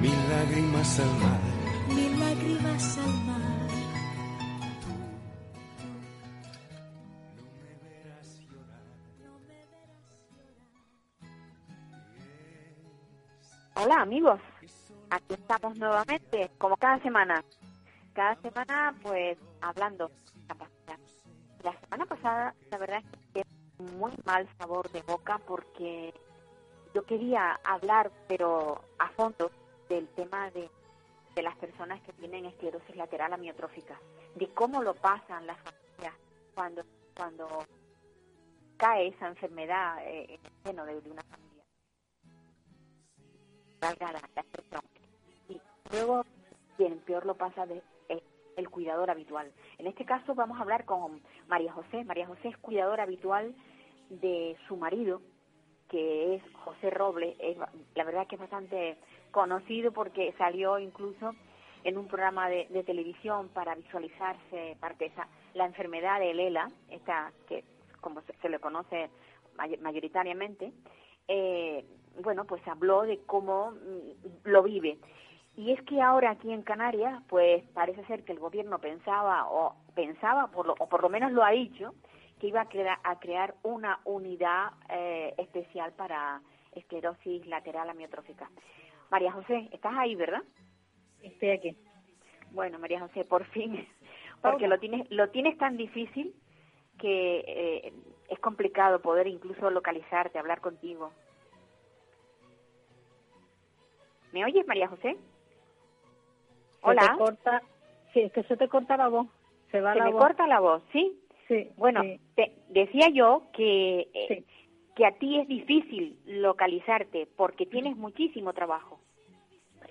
mil lágrimas al mar. mil lágrimas al mar. Hola amigos, aquí estamos nuevamente, como cada semana. Cada semana, pues, hablando de discapacidad. La semana pasada, la verdad es que muy mal sabor de boca porque yo quería hablar, pero a fondo, del tema de, de las personas que tienen esclerosis lateral amiotrófica, de cómo lo pasan las familias cuando, cuando cae esa enfermedad eh, en el seno de, una familia. Y luego, quien peor lo pasa de, es el cuidador habitual. En este caso vamos a hablar con María José. María José es cuidadora habitual de su marido, que es José Robles. Es, la verdad que es bastante conocido porque salió incluso en un programa de, de televisión para visualizarse parte esa, la enfermedad de ELA, esta que como se, le conoce may- mayoritariamente, eh, bueno, pues habló de cómo mm, lo vive. Y es que ahora aquí en Canarias, pues parece ser que el gobierno pensaba, o pensaba, por lo, o por lo menos lo ha dicho, que iba a crear una unidad eh, especial para esclerosis lateral amiotrófica. María José, estás ahí, ¿verdad? Estoy aquí. Bueno, María José, por fin, porque lo tienes, lo tienes tan difícil que eh, es complicado poder incluso localizarte, hablar contigo. ¿Me oyes, María José? Se Hola. te corta, sí, es que se te corta la voz. Se va Se la me voz. corta la voz, ¿sí? Sí. Bueno, sí, te decía yo que, eh, Sí. que a ti es difícil localizarte porque tienes muchísimo trabajo.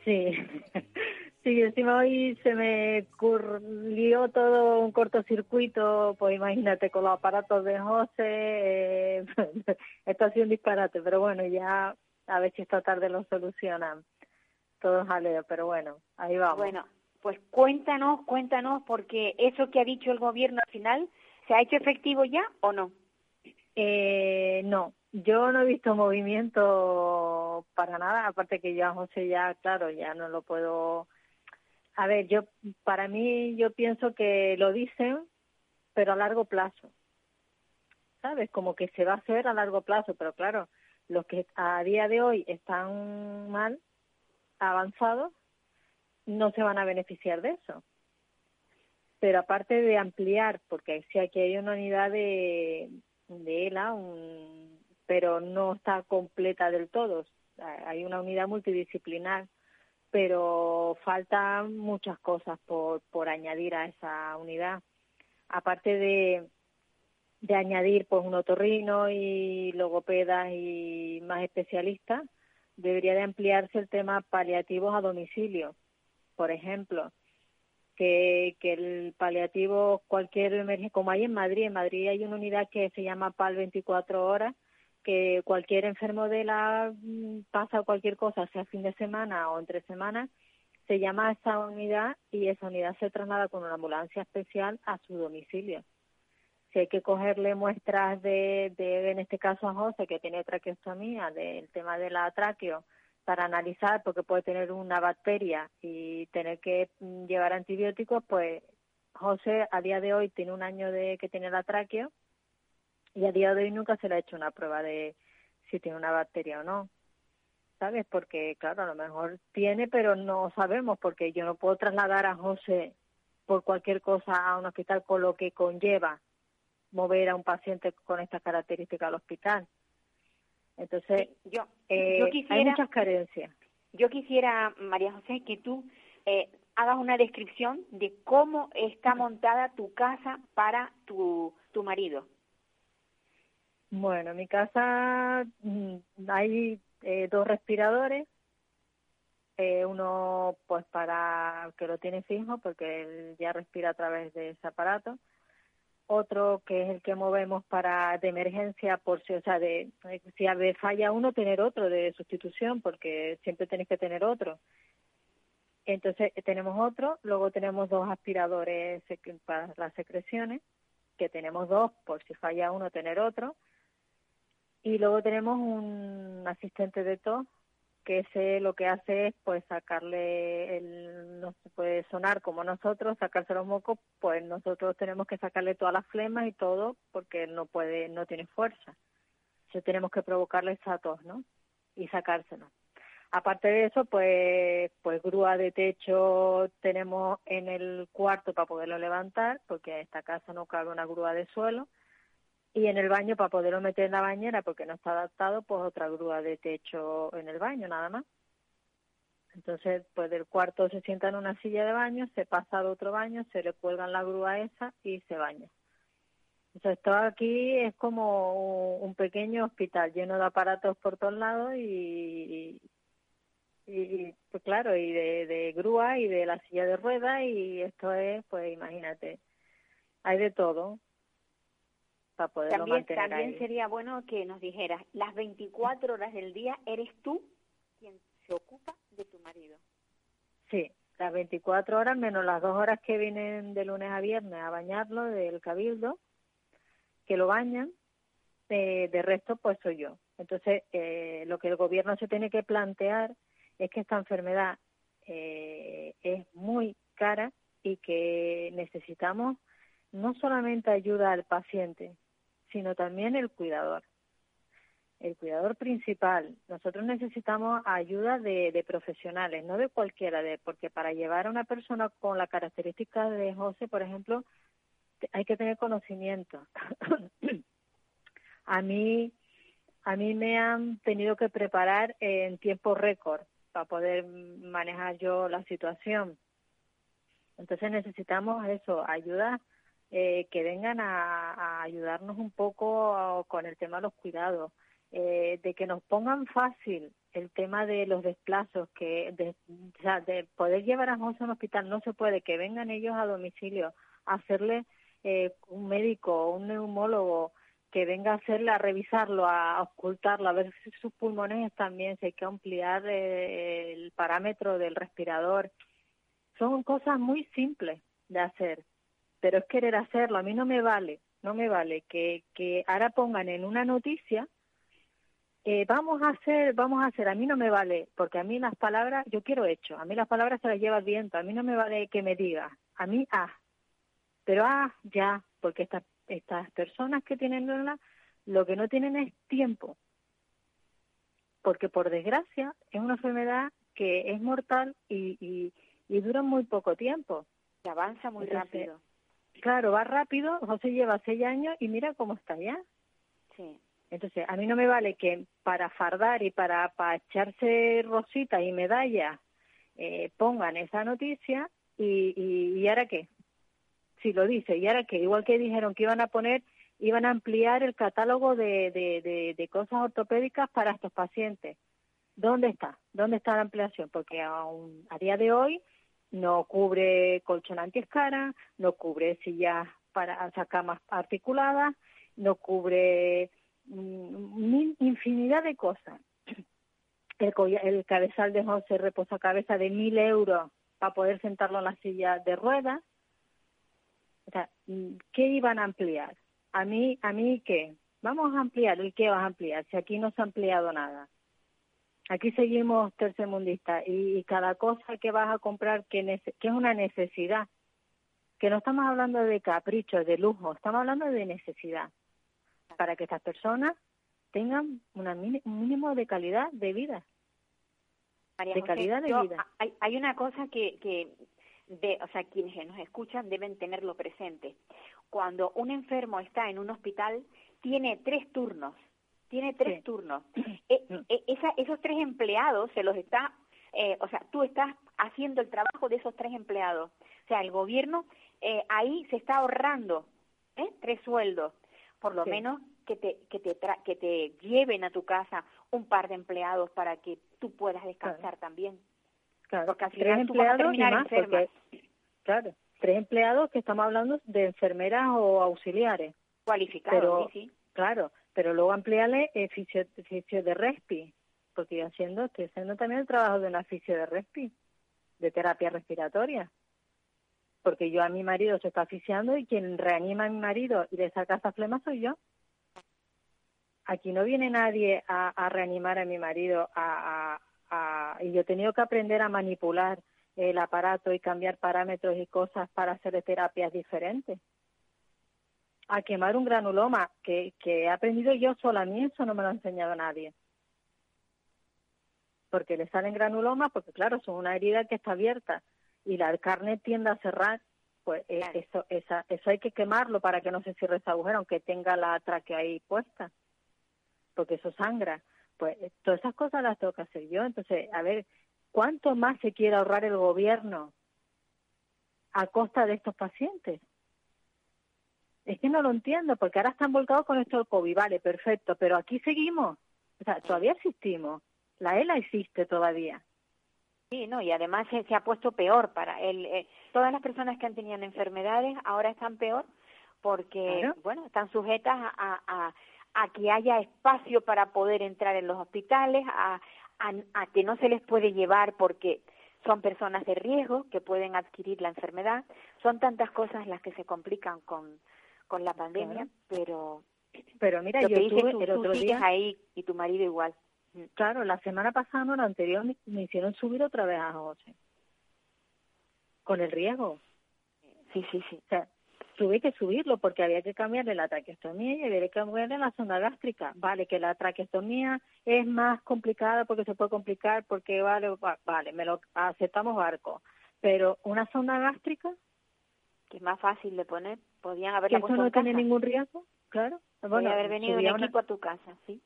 Sí. Sí, encima hoy se me curlió todo un cortocircuito, pues imagínate, con los aparatos de José, eh, esto ha sido un disparate, pero bueno, ya a ver si esta tarde lo solucionan. Todo jaleo, pero bueno, ahí vamos. Bueno, pues cuéntanos, cuéntanos, porque eso que ha dicho el gobierno al final, ¿se ha hecho efectivo ya o no? Eh, no, yo no he visto movimiento para nada, aparte que yo a José ya, claro, ya no lo puedo... A ver, yo, para mí, yo pienso que lo dicen, pero a largo plazo. ¿Sabes? Como que se va a hacer a largo plazo, pero claro, los que a día de hoy están mal, avanzados, no se van a beneficiar de eso. Pero aparte de ampliar, porque si aquí hay una unidad de, de ELA, un, pero no está completa del todo. Hay una unidad multidisciplinar, pero faltan muchas cosas por, por añadir a esa unidad. Aparte de, de añadir pues un otorrino y logopedas y más especialistas, debería de ampliarse el tema paliativos a domicilio, por ejemplo que, que el paliativo, cualquier emergencia, como hay en Madrid, en Madrid hay una unidad que se llama PAL 24 horas, que cualquier enfermo de la mm, pasa cualquier cosa, sea fin de semana o entre semanas, se llama a esa unidad y esa unidad se traslada con una ambulancia especial a su domicilio. Si hay que cogerle muestras de, de en este caso a José, que tiene traqueostomía, del tema de la tráqueo, para analizar porque puede tener una bacteria y tener que mm, llevar antibióticos, pues José a día de hoy tiene un año de que tiene la tráqueo y a día de hoy nunca se le ha hecho una prueba de si tiene una bacteria o no. ¿Sabes? Porque, claro, a lo mejor tiene, pero no sabemos porque yo no puedo trasladar a José por cualquier cosa a un hospital con lo que conlleva mover a un paciente con estas características al hospital. Entonces, Yo, eh, yo hay quisiera, muchas carencias. yo quisiera, María José, que tú eh, hagas una descripción de cómo está montada tu casa para tu, tu marido. Bueno, en mi casa mm, hay eh, dos respiradores, eh, uno pues para que lo tiene fijo porque él ya respira a través de ese aparato, otro que es el que movemos para de emergencia por si, o sea, de si falla uno tener otro de sustitución porque siempre tenéis que tener otro. Entonces tenemos otro, luego tenemos dos aspiradores para las secreciones, que tenemos dos por si falla uno tener otro, y luego tenemos un asistente de tos que ese lo que hace es pues sacarle el sonar como nosotros sacarse los mocos pues nosotros tenemos que sacarle todas las flemas y todo porque no puede no tiene fuerza. Entonces tenemos que provocarle esa tos no y sacárselo. Aparte de eso pues pues grúa de techo tenemos en el cuarto para poderlo levantar porque en esta casa no cabe una grúa de suelo. Y en el baño para poderlo meter en la bañera porque no está adaptado pues otra grúa de techo en el baño nada más entonces pues del cuarto se sienta en una silla de baño se pasa al otro baño se le cuelgan la grúa esa y se baña. Entonces todo aquí es como un pequeño hospital lleno de aparatos por todos lados y, y, pues claro y de, de grúa y de la silla de ruedas y esto es pues imagínate hay de todo también, También sería bueno que nos dijeras, las 24 horas del día eres tú quien se ocupa de tu marido. Sí, las 24 horas menos las dos horas que vienen de lunes a viernes a bañarlo del cabildo, que lo bañan, eh, de resto pues soy yo. Entonces, eh, lo que el gobierno se tiene que plantear es que esta enfermedad eh, es muy cara y que necesitamos no solamente ayuda al paciente, sino también el cuidador. El cuidador principal. Nosotros necesitamos ayuda de, profesionales, no de cualquiera, de, porque para llevar a una persona con la característica de José, por ejemplo, hay que tener conocimiento. a mí, a mí me han tenido que preparar en tiempo récord para poder manejar yo la situación. Entonces necesitamos eso, ayuda eh, que vengan a, ayudarnos un poco con el tema de los cuidados, eh, de que nos pongan fácil el tema de los desplazos, que de, o de poder llevar a José a un hospital no se puede, que vengan ellos a domicilio a hacerle eh, un médico, un neumólogo, que venga a hacerle, a revisarlo, a ocultarlo, a ver si sus pulmones están bien, si hay que ampliar el parámetro del respirador. Son cosas muy simples de hacer, pero es querer hacerlo. A mí no me vale, no me vale que, que ahora pongan en una noticia, eh, vamos a hacer, vamos a hacer, a mí no me vale, porque a mí las palabras, yo quiero hecho, a mí las palabras se las lleva el viento, a mí no me vale que me diga, a mí ah, pero ah, ya, porque estas, estas personas que tienen lo que no tienen es tiempo, porque por desgracia es una enfermedad que es mortal y, y, y dura muy poco tiempo. Se avanza muy rápido. Claro, va rápido, José lleva seis años y mira cómo está ya. Sí. Entonces, a mí no me vale que para fardar y para, para echarse rositas y medallas eh, pongan esa noticia y, y, ahora qué. Si lo dice, y ahora qué. Igual que dijeron que iban a poner, iban a ampliar el catálogo de, de, de, cosas ortopédicas para estos pacientes. ¿Dónde está? ¿Dónde está la ampliación? Porque aún a día de hoy no cubre colchón antiescara, no cubre sillas para sacar más articuladas, no cubre mm, infinidad de cosas. El, el cabezal de José reposa cabeza de mil euros para poder sentarlo en la silla de ruedas. O sea, mm, ¿qué iban a ampliar? A mí, a mí qué? Vamos a ampliar. ¿Y qué vas a ampliar? Si aquí no se ha ampliado nada. Aquí seguimos tercermundistas y, y, cada cosa que vas a comprar que, que es una necesidad, que no estamos hablando de capricho, de lujo, estamos hablando de necesidad para que estas personas tengan una, un mínimo de calidad de vida. de calidad de vida. Hay, hay una cosa que, que de, o sea, quienes nos escuchan deben tenerlo presente. Cuando un enfermo está en un hospital, tiene tres turnos tiene tres turnos. E, mm. e, esa, esos tres empleados se los está, eh, o sea, tú estás haciendo el trabajo de esos tres empleados. O sea, el gobierno eh, ahí se está ahorrando ¿eh? tres sueldos, por lo menos que te, que, te que te lleven a tu casa un par de empleados para que tú puedas descansar también. Claro, Porque al tres final tú vas a empleados y terminar más, enferma. porque, claro, tres empleados que estamos hablando de enfermeras o auxiliares. Cualificado, pero- sí, sí. Claro, pero luego ampliarle eh, fisio, fisio de respi, porque haciendo, estoy haciendo también el trabajo de una fisio de respi, de terapia respiratoria. Porque yo a mi marido se está asfixiando y quien reanima a mi marido y le saca esa flema soy yo. Aquí no viene nadie a, reanimar a mi marido a- y yo he tenido que aprender a manipular el aparato y cambiar parámetros y cosas para hacer terapias diferentes. A quemar un granuloma que, que he aprendido yo sola a mí eso no me lo ha enseñado nadie. Porque le salen granulomas porque claro son una herida que está abierta y la carne tiende a cerrar pues eh, eso esa, eso hay que quemarlo para que no se cierre ese agujero aunque tenga la tráquea ahí puesta porque eso sangra. Pues eh, todas esas cosas las tengo que hacer yo. Entonces a ver cuánto más se quiere ahorrar el gobierno a costa de estos pacientes es que no lo entiendo, porque ahora están volcados con esto del COVID, vale, perfecto, pero aquí seguimos, o sea, todavía existimos, la ELA existe todavía. Sí, no, y además se, se ha puesto peor para el, eh, todas las personas que han tenido enfermedades ahora están peor porque, Claro. bueno, están sujetas a, a, a que haya espacio para poder entrar en los hospitales, a, a, a que no se les puede llevar porque son personas de riesgo que pueden adquirir la enfermedad. Son tantas cosas las que se complican con, con la pandemia, Claro. pero Pero mira, lo yo tuve tú, el otro día, ahí y tu marido igual. Claro, la semana pasada, no, la anterior, me, hicieron subir otra vez a José, con el riesgo. Sí, sí, sí. O sea, tuve que subirlo porque había que cambiarle la traqueostomía y había que cambiarle la sonda gástrica. Vale, que la traqueostomía es más complicada porque se puede complicar, porque vale, va- vale, me lo aceptamos barco. Pero una sonda gástrica, Que es más fácil de poner. Podían haberla puesto no en tiene casa. ningún riesgo, claro. Bueno, haber venido un subía una- equipo a tu casa, sí.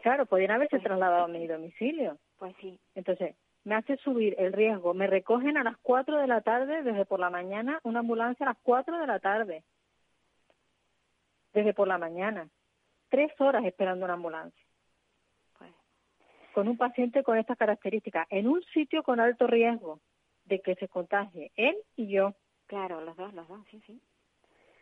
Claro, podían haberse Pues- trasladado a mi domicilio. Pues sí. Entonces, me hace subir el riesgo. Me recogen a las 4 de la tarde, desde por la mañana, una ambulancia a las 4 de la tarde. Desde por la mañana. Tres horas esperando una ambulancia. Pues Con un paciente con estas características. En un sitio con alto riesgo de que se contagie. Él y yo. claro, los dos, los dos, sí, sí.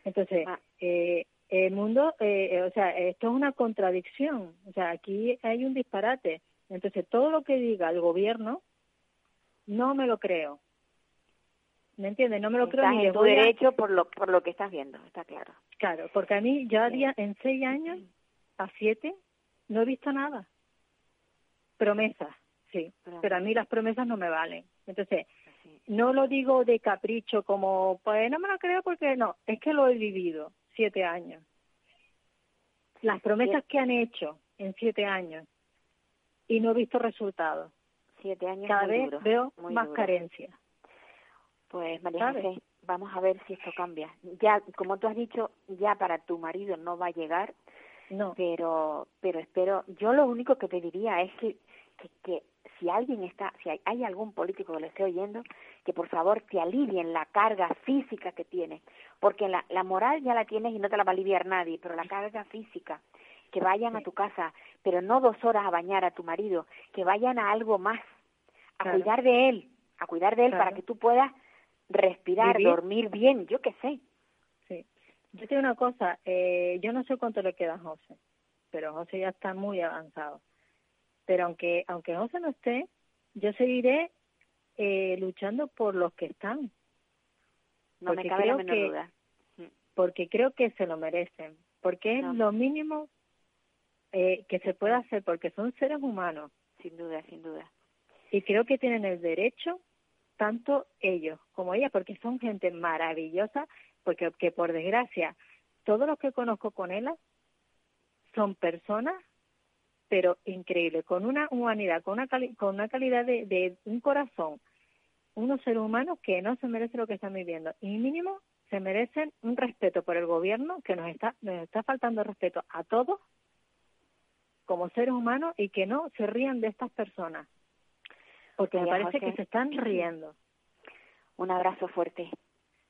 Entonces, Ah. eh, el mundo, eh, eh, o sea, esto es una contradicción. O sea, aquí hay un disparate. Entonces, todo lo que diga el gobierno, no me lo creo. ¿Me entiendes? No me lo creo Estás ni en tu a- derecho por lo, por lo que estás viendo, está claro. Claro, porque a mí ya día, en seis años, a siete, no he visto nada. Promesas, sí, pero a mí las promesas no me valen. Entonces, no lo digo de capricho como, pues no me lo creo porque no, es que lo he vivido siete años. Las promesas que han hecho en siete años y no he visto resultados. Siete años Cada muy vez veo muy más duros. carencias. Pues María. José, vamos a ver si esto cambia. Ya, como tú has dicho, ya para tu marido no va a llegar, No, pero pero espero yo lo único que te diría es que, que, que si alguien está si hay, hay algún político que lo esté oyendo que por favor te alivien la carga física que tienes porque la, la moral ya la tienes y no te la va a aliviar nadie pero la carga física que vayan a tu casa pero no dos horas a bañar a tu marido que vayan a algo más a Claro. cuidar de él a cuidar de él para que tú puedas respirar Vivir. dormir bien yo qué sé sí. Yo te digo una cosa, eh, yo no sé cuánto le queda a José, pero José ya está muy avanzado. Pero aunque aunque José no esté, yo seguiré eh, luchando por los que están, no me Porque cabe la menor que- duda. Porque creo que se lo merecen, porque es lo mínimo eh, que se puede hacer, porque son seres humanos. Sin duda sin duda. Y creo que tienen el derecho tanto ellos como ella, porque son gente maravillosa, porque que por desgracia todos los que conozco con ella son personas pero increíbles, con una humanidad, con una cali- con una calidad de, de un corazón, unos seres humanos que no se merecen lo que están viviendo y mínimo se merecen un respeto por el gobierno que nos está nos está faltando respeto a todos como seres humanos y que no se rían de estas personas porque me parece José. que se están riendo. Un abrazo fuerte,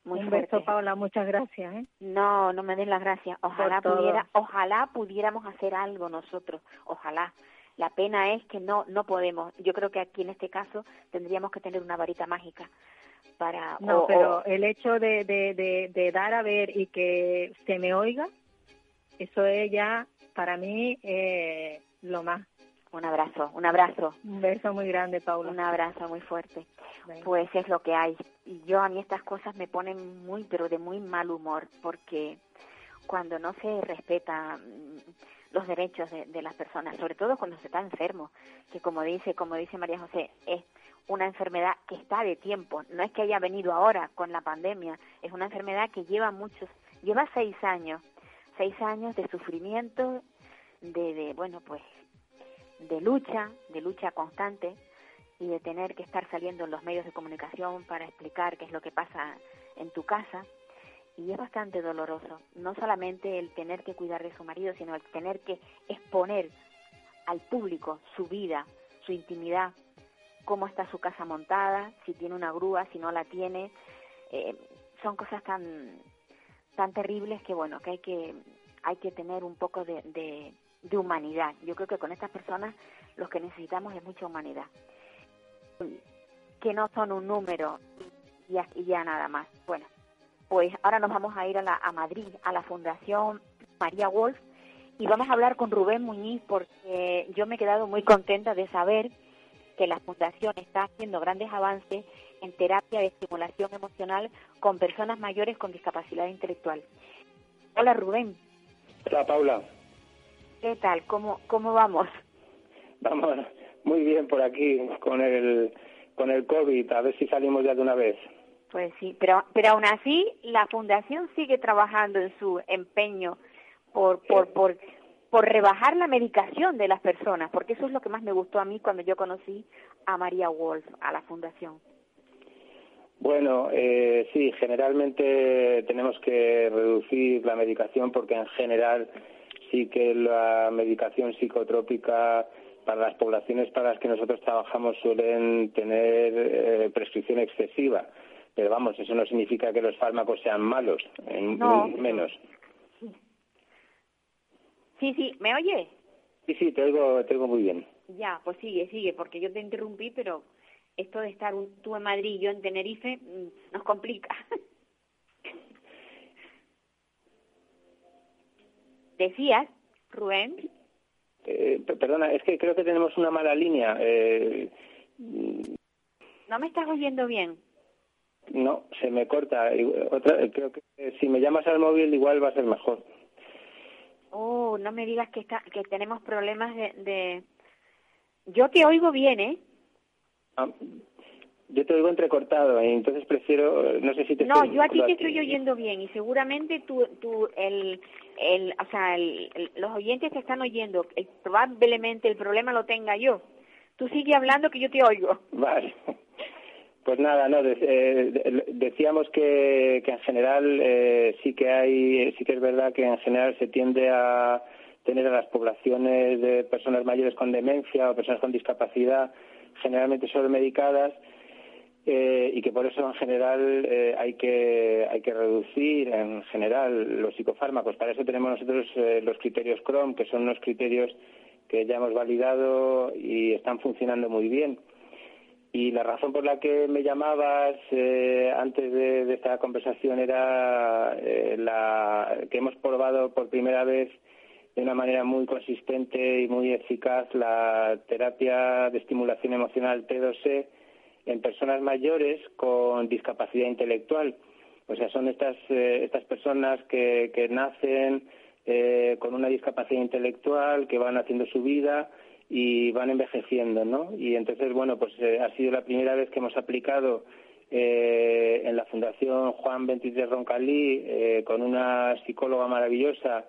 muy Un fuerte. beso, Paula, muchas gracias. ¿eh? No, no me den las gracias. Ojalá pudiera, ojalá pudiéramos hacer algo nosotros. Ojalá. La pena es que no no podemos. Yo creo que aquí en este caso tendríamos que tener una varita mágica para... No, o- pero o- el hecho de, de, de, de dar a ver y que se me oiga, eso es ya para mí eh, lo más. Un abrazo, un abrazo, Un beso muy grande, Paula. un abrazo muy fuerte. Pues es lo que hay. Y yo a mí estas cosas me ponen muy, pero de muy mal humor, porque cuando no se respeta mm, los derechos de, de las personas, sobre todo cuando se está enfermo, que como dice, como dice María José, es una enfermedad que está de tiempo, no es que haya venido ahora con la pandemia, es una enfermedad que lleva muchos, lleva seis años, seis años de sufrimiento, de, de bueno, pues, de lucha, de lucha constante, y de tener que estar saliendo en los medios de comunicación para explicar qué es lo que pasa en tu casa. Y es bastante doloroso, no solamente el tener que cuidar de su marido, sino el tener que exponer al público su vida, su intimidad, cómo está su casa montada, si tiene una grúa, si no la tiene. Eh, son cosas tan tan terribles que bueno que hay que hay que tener un poco de, de, de humanidad. Yo creo que con estas personas los que necesitamos es mucha humanidad que no son un número y ya, ya nada más. Bueno, pues ahora nos vamos a ir a, la, a Madrid, a la Fundación María Wolf, y vamos a hablar con Rubén Muñiz porque yo me he quedado muy contenta de saber que la Fundación está haciendo grandes avances en terapia de estimulación emocional con personas mayores con discapacidad intelectual. Hola Rubén, Hola Paula, ¿qué tal? ¿Cómo, cómo vamos? vamos muy bien por aquí con el con el COVID, a ver si salimos ya de una vez. Pues sí, pero, pero aún así la fundación sigue trabajando en su empeño por, por, por, por rebajar la medicación de las personas, porque eso es lo que más me gustó a mí cuando yo conocí a María Wolf, a la fundación. Bueno, eh, sí, generalmente tenemos que reducir la medicación porque en general sí que la medicación psicotrópica para las poblaciones para las que nosotros trabajamos suelen tener eh, prescripción excesiva. Pero vamos, eso no significa que los fármacos sean malos, en No. menos. Sí, sí, ¿me oye? Sí, sí, te oigo, te oigo muy bien. Ya, pues sigue, sigue, porque yo te interrumpí, pero esto de estar un- tú en Madrid y yo en Tenerife mm, nos complica. Decías, Rubén, Eh, perdona, es que creo que tenemos una mala línea. Eh, ¿no me estás oyendo bien? no, se me corta. Otra, eh, creo que si me llamas al móvil igual va a ser mejor. Oh, no me digas que, está, que tenemos problemas de, de... Yo te oigo bien, ¿eh? Ah, yo te oigo entrecortado, y entonces prefiero, eh, no sé si te No, estoy- yo a ti te estoy oyendo bien y seguramente tú, tú el, el, o sea, el- el- los oyentes te están oyendo. Probablemente el problema lo tenga yo. Tú sigue hablando que yo te oigo. Vale. Pues nada, no, de- eh, de- decíamos que, que en general eh, sí que hay, sí que es verdad que en general se tiende a tener a las poblaciones de personas mayores con demencia o personas con discapacidad generalmente sobremedicadas eh, y que por eso en general eh, hay que hay que reducir en general los psicofármacos. Para eso tenemos nosotros eh, los criterios CROM, que son unos criterios que ya hemos validado y están funcionando muy bien. Y la razón por la que me llamabas antes de, esta conversación era la que hemos probado por primera vez de una manera muy consistente y muy eficaz la terapia de estimulación emocional T2E en personas mayores con discapacidad intelectual. O sea, son estas, eh, estas personas que, que nacen eh, con una discapacidad intelectual, que van haciendo su vida y van envejeciendo, ¿no? Y entonces, bueno, pues eh, ha sido la primera vez que hemos aplicado en la Fundación Juan 23 Roncalí con una psicóloga maravillosa,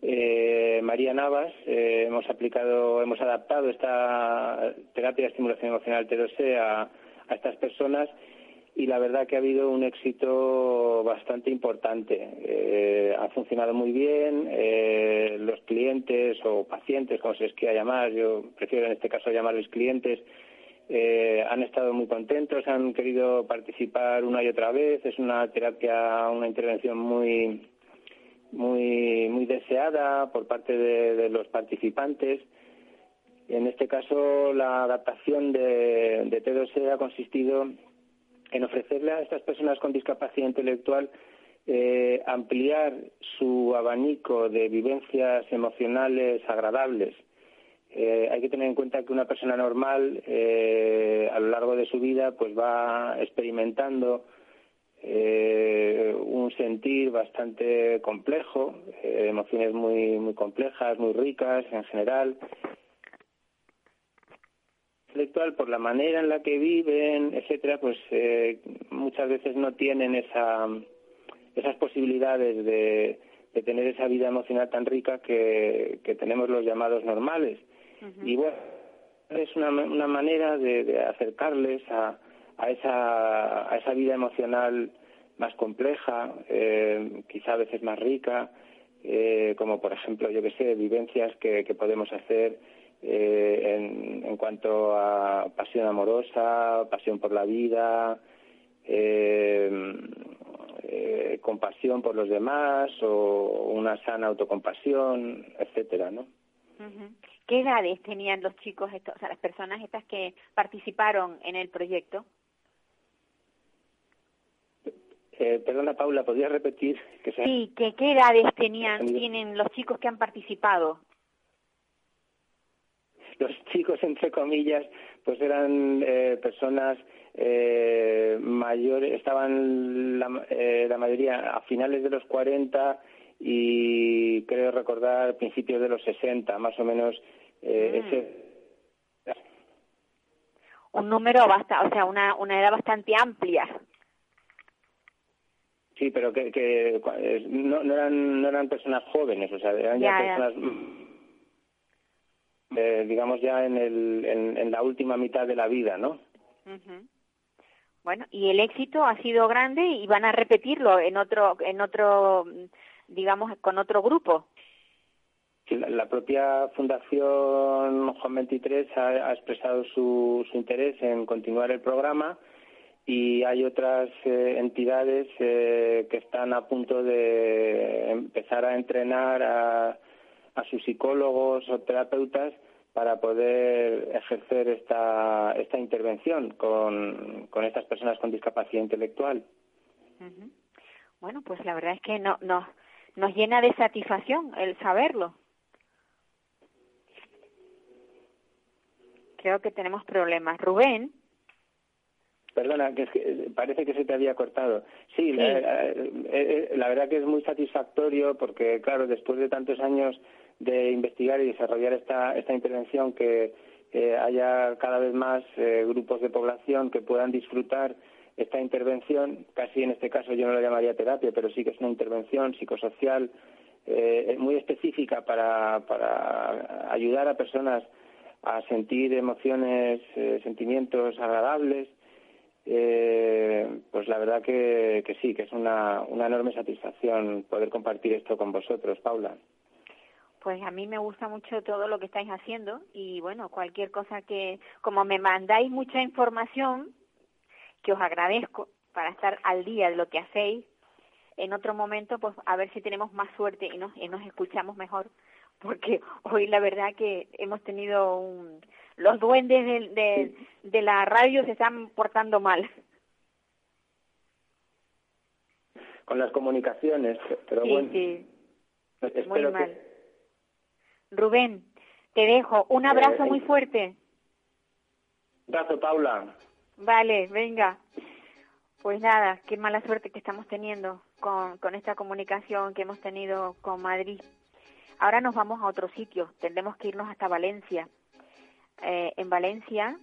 María Navas, hemos aplicado, hemos adaptado esta terapia de estimulación emocional T2E a, a estas personas y la verdad que ha habido un éxito bastante importante. Eh, ha funcionado muy bien, eh, los clientes o pacientes, como se les quiera llamar, yo prefiero en este caso llamarles clientes, eh, han estado muy contentos, han querido participar una y otra vez. Es una terapia, una intervención muy muy muy deseada por parte de, de los participantes. En este caso, la adaptación de, de T2E ha consistido en ofrecerle a estas personas con discapacidad intelectual eh, ampliar su abanico de vivencias emocionales agradables. Eh, hay que tener en cuenta que una persona normal eh, a lo largo de su vida pues va experimentando un sentir bastante complejo, emociones muy complejas, muy ricas en general, intelectual por la manera en la que viven, etcétera, pues muchas veces no tienen esa esas posibilidades de, tener esa vida emocional tan rica que, tenemos los llamados normales. Y bueno, es una, una manera de, acercarles a, a, esa, a esa vida emocional más compleja, eh, quizá a veces más rica, eh, como por ejemplo, yo que sé, vivencias que, que podemos hacer eh, en, en cuanto a pasión amorosa, pasión por la vida, eh, eh, compasión por los demás o una sana autocompasión, etcétera, ¿no? ¿Qué edades tenían los chicos, estos, o sea, las personas estas que participaron en el proyecto? Eh, perdona, Paula, ¿podrías repetir? Que Sí, ¿qué edades tenían, tienen los chicos que han participado? Los chicos, entre comillas, pues eran eh, personas eh, mayores, estaban la, eh, la mayoría a finales de los 40 y creo recordar principios de los 60, más o menos eh, mm. ese un número bastante, o sea, una, una edad bastante amplia. Sí, pero que, que no, no, eran no eran personas jóvenes, o sea, eran ya, personas eh, digamos ya en, el, en, en, la última mitad de la vida, ¿no? Bueno, y el éxito ha sido grande y van a repetirlo en otro, en otro, digamos, con otro grupo. La, propia Fundación Juan 23 ha, expresado su, su, interés en continuar el programa y hay otras eh, entidades eh, que están a punto de empezar a entrenar a, a sus psicólogos o terapeutas para poder ejercer esta, esta intervención con, con estas personas con discapacidad intelectual. Bueno, pues la verdad es que no, no, nos llena de satisfacción el saberlo. Creo que tenemos problemas. Rubén. Perdona, que, parece que se te había cortado. Sí, La, eh, eh, la, verdad que es muy satisfactorio porque, claro, después de tantos años de investigar y desarrollar esta, esta intervención, que haya cada vez más eh, grupos de población que puedan disfrutar esta intervención, casi en este caso yo no la llamaría terapia, pero sí que es una intervención psicosocial eh, muy específica para, para ayudar a personas a sentir emociones, eh, sentimientos agradables, pues la verdad que, que sí, que es una, una enorme satisfacción poder compartir esto con vosotros, Paula. Pues a mí me gusta mucho todo lo que estáis haciendo y bueno, cualquier cosa que, como me mandáis mucha información, que os agradezco para estar al día de lo que hacéis, en otro momento pues a ver si tenemos más suerte y nos, y nos escuchamos mejor, porque hoy la verdad que hemos tenido un... Los duendes de, de, de la radio se están portando mal. Con las comunicaciones, pero bueno. Sí. Muy mal. Rubén, te dejo. Un abrazo muy fuerte. Abrazo, Paula. Vale, venga. Pues nada, qué mala suerte que estamos teniendo con, con esta comunicación que hemos tenido con Madrid. Ahora nos vamos a otro sitio, tendremos que irnos hasta Valencia. Eh, en Valencia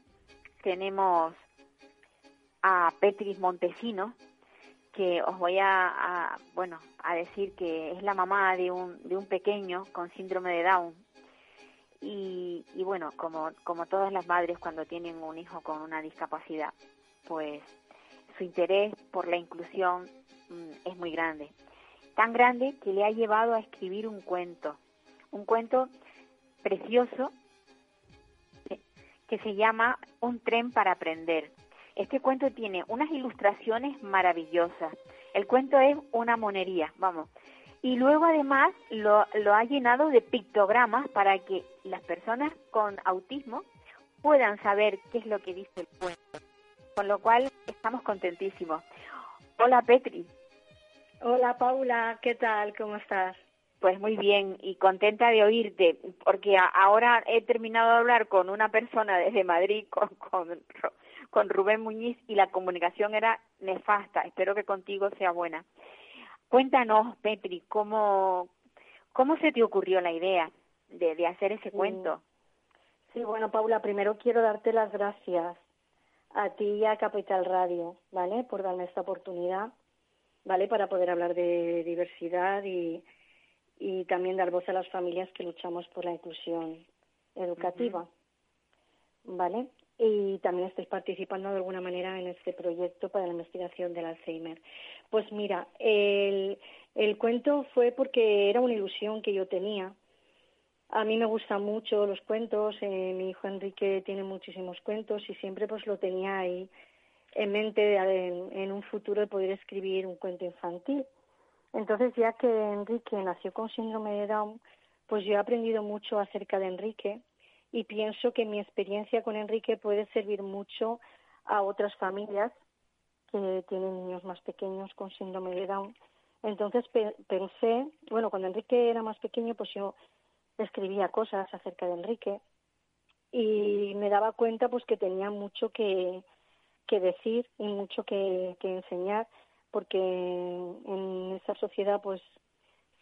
tenemos a Petris Montesino, que os voy a, bueno a decir que es la mamá de un, de un pequeño con síndrome de Down. Y, y bueno como como todas las madres cuando tienen un hijo con una discapacidad pues su interés por la inclusión mm, es muy grande. Tan grande que le ha llevado a escribir un cuento. Un cuento precioso que se llama Un tren para aprender este cuento tiene unas ilustraciones maravillosas. El cuento es una monería, vamos. y luego además lo, lo ha llenado de pictogramas para que las personas con autismo puedan saber qué es lo que dice el cuento. Con lo cual estamos contentísimos. Hola Petri. Hola Paula, ¿qué tal? ¿Cómo estás? Pues muy bien y contenta de oírte, porque ahora he terminado de hablar con una persona desde Madrid, con, con, con Rubén Muñiz, y la comunicación era nefasta. Espero que contigo sea buena. Cuéntanos, Petri, ¿cómo, cómo se te ocurrió la idea de, de hacer ese cuento? Sí, bueno, Paula, primero quiero darte las gracias a ti y a Capital Radio, ¿vale? Por darme esta oportunidad, ¿vale? Para poder hablar de diversidad y, y también dar voz a las familias que luchamos por la inclusión educativa, ¿vale? Y también estoy participando de alguna manera en este proyecto para la investigación del Alzheimer. Pues mira, el, el cuento fue porque era una ilusión que yo tenía, a mí me gustan mucho los cuentos, eh, mi hijo Enrique tiene muchísimos cuentos y siempre pues lo tenía ahí en mente en, un futuro de poder escribir un cuento infantil. Entonces ya que Enrique nació con síndrome de Down, pues yo he aprendido mucho acerca de Enrique y pienso que mi experiencia con Enrique puede servir mucho a otras familias que tienen niños más pequeños con síndrome de Down. Entonces pensé, bueno, cuando Enrique era más pequeño, pues yo escribía cosas acerca de Enrique y me daba cuenta pues que tenía mucho que, decir y mucho que, que enseñar porque en esta sociedad pues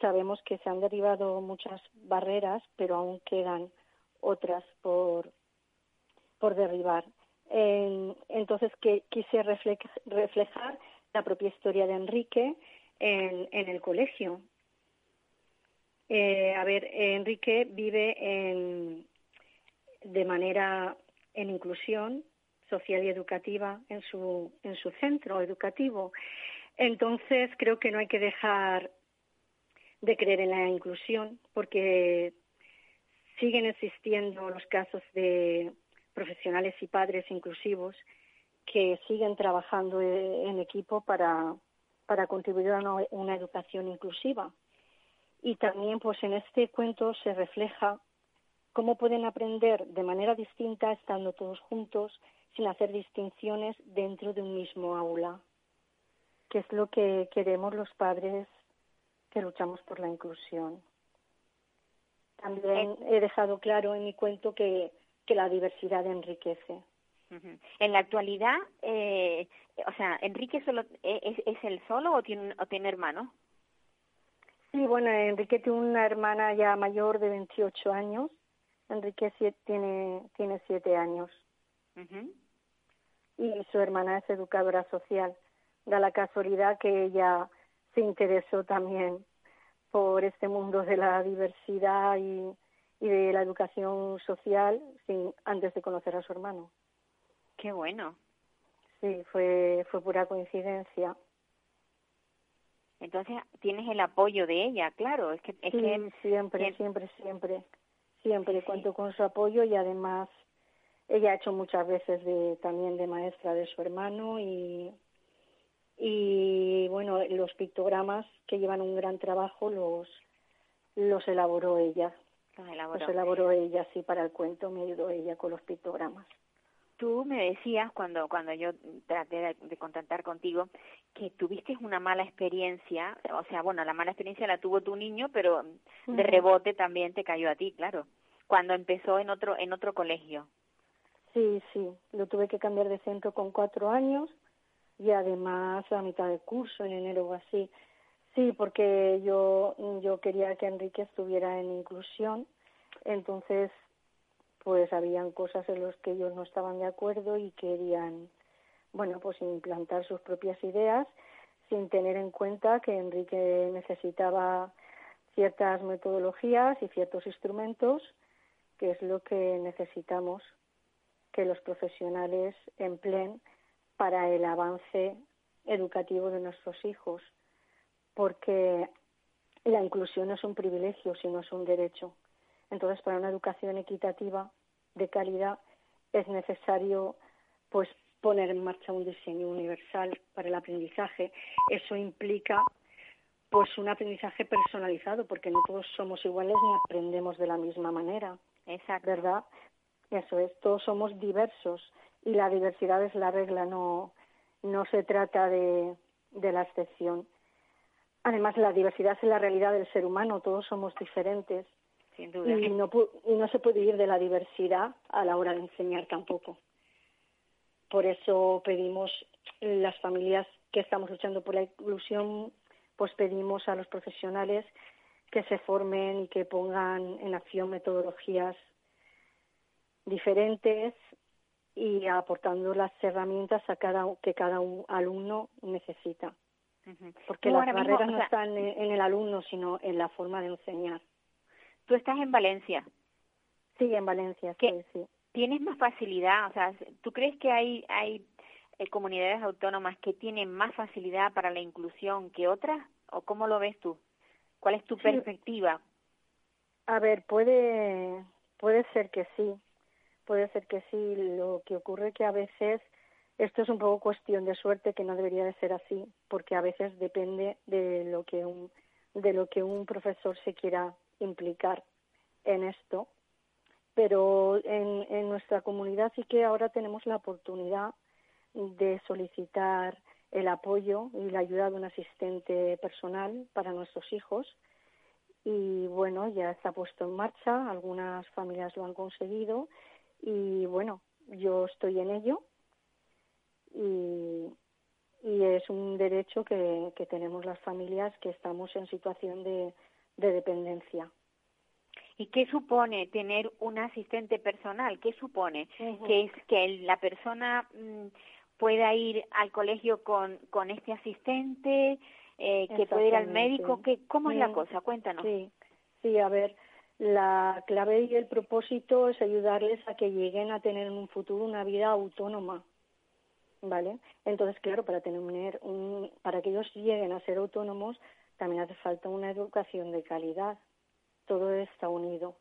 sabemos que se han derivado muchas barreras pero aún quedan otras por por derribar entonces que quise reflejar la propia historia de Enrique en, el colegio eh, a ver, Enrique vive de manera en inclusión social y educativa en su, en su centro educativo. Entonces, creo que no hay que dejar de creer en la inclusión porque siguen existiendo los casos de profesionales y padres inclusivos que siguen trabajando en equipo para, para contribuir a una educación inclusiva y también pues en este cuento se refleja cómo pueden aprender de manera distinta estando todos juntos sin hacer distinciones dentro de un mismo aula, que es lo que queremos los padres que luchamos por la inclusión. También he dejado claro en mi cuento que, que la diversidad enriquece. En la actualidad, eh, o sea, ¿Enrique solo eh, es, es el solo o tiene, o tiene hermano? Sí, bueno, Enrique tiene una hermana ya mayor de 28 años. Enrique tiene, tiene siete años. Y su hermana es educadora social. Da la casualidad que ella se interesó también por este mundo de la diversidad y, y de la educación social sin, antes de conocer a su hermano. Qué bueno. Sí, fue, fue pura coincidencia. Entonces tienes el apoyo de ella, claro. Es que, es sí, siempre, siempre, siempre, siempre cuento con su apoyo y además ella ha hecho muchas veces de, también de maestra de su hermano y y bueno los pictogramas que llevan un gran trabajo los los elaboró ella. Los elaboró, los elaboró ella sí para el cuento me ayudó ella con los pictogramas. Tú me decías cuando cuando yo traté de, contactar contigo que tuviste una mala experiencia, o sea, bueno, la mala experiencia la tuvo tu niño, pero de rebote también te cayó a ti, claro, cuando empezó en otro en otro colegio. Sí, sí, lo tuve que cambiar de centro con cuatro años y además a mitad del curso, en enero o así. Sí, porque yo yo quería que Enrique estuviera en inclusión, entonces pues habían cosas en las que ellos no estaban de acuerdo y querían, bueno, pues implantar sus propias ideas sin tener en cuenta que Enrique necesitaba ciertas metodologías y ciertos instrumentos, que es lo que necesitamos que los profesionales empleen para el avance educativo de nuestros hijos, porque la inclusión no es un privilegio, sino es un derecho. Entonces, para una educación equitativa de calidad es necesario pues poner en marcha un diseño universal para el aprendizaje. Eso implica pues un aprendizaje personalizado, porque no todos somos iguales ni aprendemos de la misma manera. Exacto. ¿Verdad? Eso es, todos somos diversos y la diversidad es la regla, no, no se trata de, de la excepción. Además, la diversidad es la realidad del ser humano, todos somos diferentes. Sin duda. Y no, y no se puede ir de la diversidad a la hora de enseñar tampoco. Por eso pedimos, las familias que estamos luchando por la inclusión, pues pedimos a los profesionales que se formen y que pongan en acción metodologías diferentes y aportando las herramientas a cada que cada alumno necesita. Porque las barreras no están en, el alumno, sino en la forma de enseñar. Tú estás en Valencia. Sí, en Valencia, sí, sí. ¿Tienes más facilidad? O sea, ¿tú crees que hay, hay eh, comunidades autónomas que tienen más facilidad para la inclusión que otras? ¿O cómo lo ves tú? ¿Cuál es tu perspectiva? A ver, puede, puede ser que sí. Puede ser que sí. Lo que ocurre que a veces esto es un poco cuestión de suerte que no debería de ser así, porque a veces depende de lo que un, de lo que un profesor se quiera implicar en esto. Pero en, en nuestra comunidad sí que ahora tenemos la oportunidad de solicitar el apoyo y la ayuda de un asistente personal para nuestros hijos. Y bueno, ya está puesto en marcha, algunas familias lo han conseguido y bueno, yo estoy en ello y, y es un derecho que, que tenemos las familias que estamos en situación de, de dependencia. ¿Y qué supone tener un asistente personal? ¿Qué supone? Que es que la persona mm, pueda ir al colegio con, con este asistente, eh, que pueda ir al médico. ¿Qué, ¿Cómo es la cosa? Cuéntanos. Sí, sí, a ver, la clave y el propósito es ayudarles a que lleguen a tener en un futuro una vida autónoma. ¿vale? Entonces, claro, para tener un, para que ellos lleguen a ser autónomos, también hace falta una educación de calidad. Todo está unido.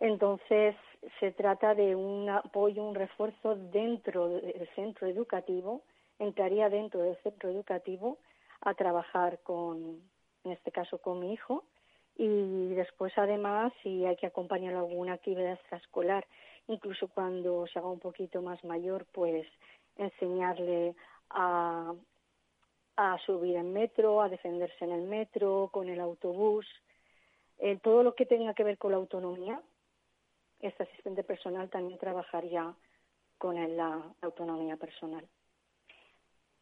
Entonces, se trata de un apoyo, un refuerzo dentro del centro educativo, entraría dentro del centro educativo a trabajar con, en este caso, con mi hijo, y después, además, si hay que acompañar alguna actividad extraescolar, incluso cuando se haga un poquito más mayor, pues enseñarle a, a subir en metro, a defenderse en el metro, con el autobús, en todo lo que tenga que ver con la autonomía. Este asistente personal también trabajaría con la autonomía personal.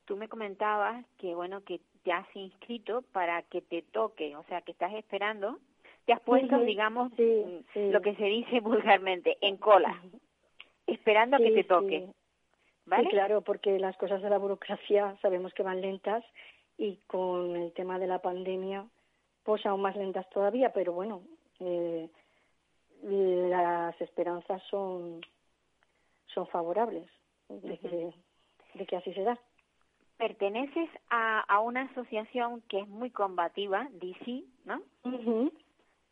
Tú me comentabas que bueno que te has inscrito para que te toque, o sea que estás esperando, te has puesto, digamos, mm, lo que se dice vulgarmente, en cola, esperando a que te toque. Sí, claro, porque las cosas de la burocracia sabemos que van lentas y con el tema de la pandemia, pues aún más lentas todavía, pero bueno, eh, las esperanzas son, son favorables de que, de que así se da. Perteneces a, a una asociación que es muy combativa, DC, ¿no?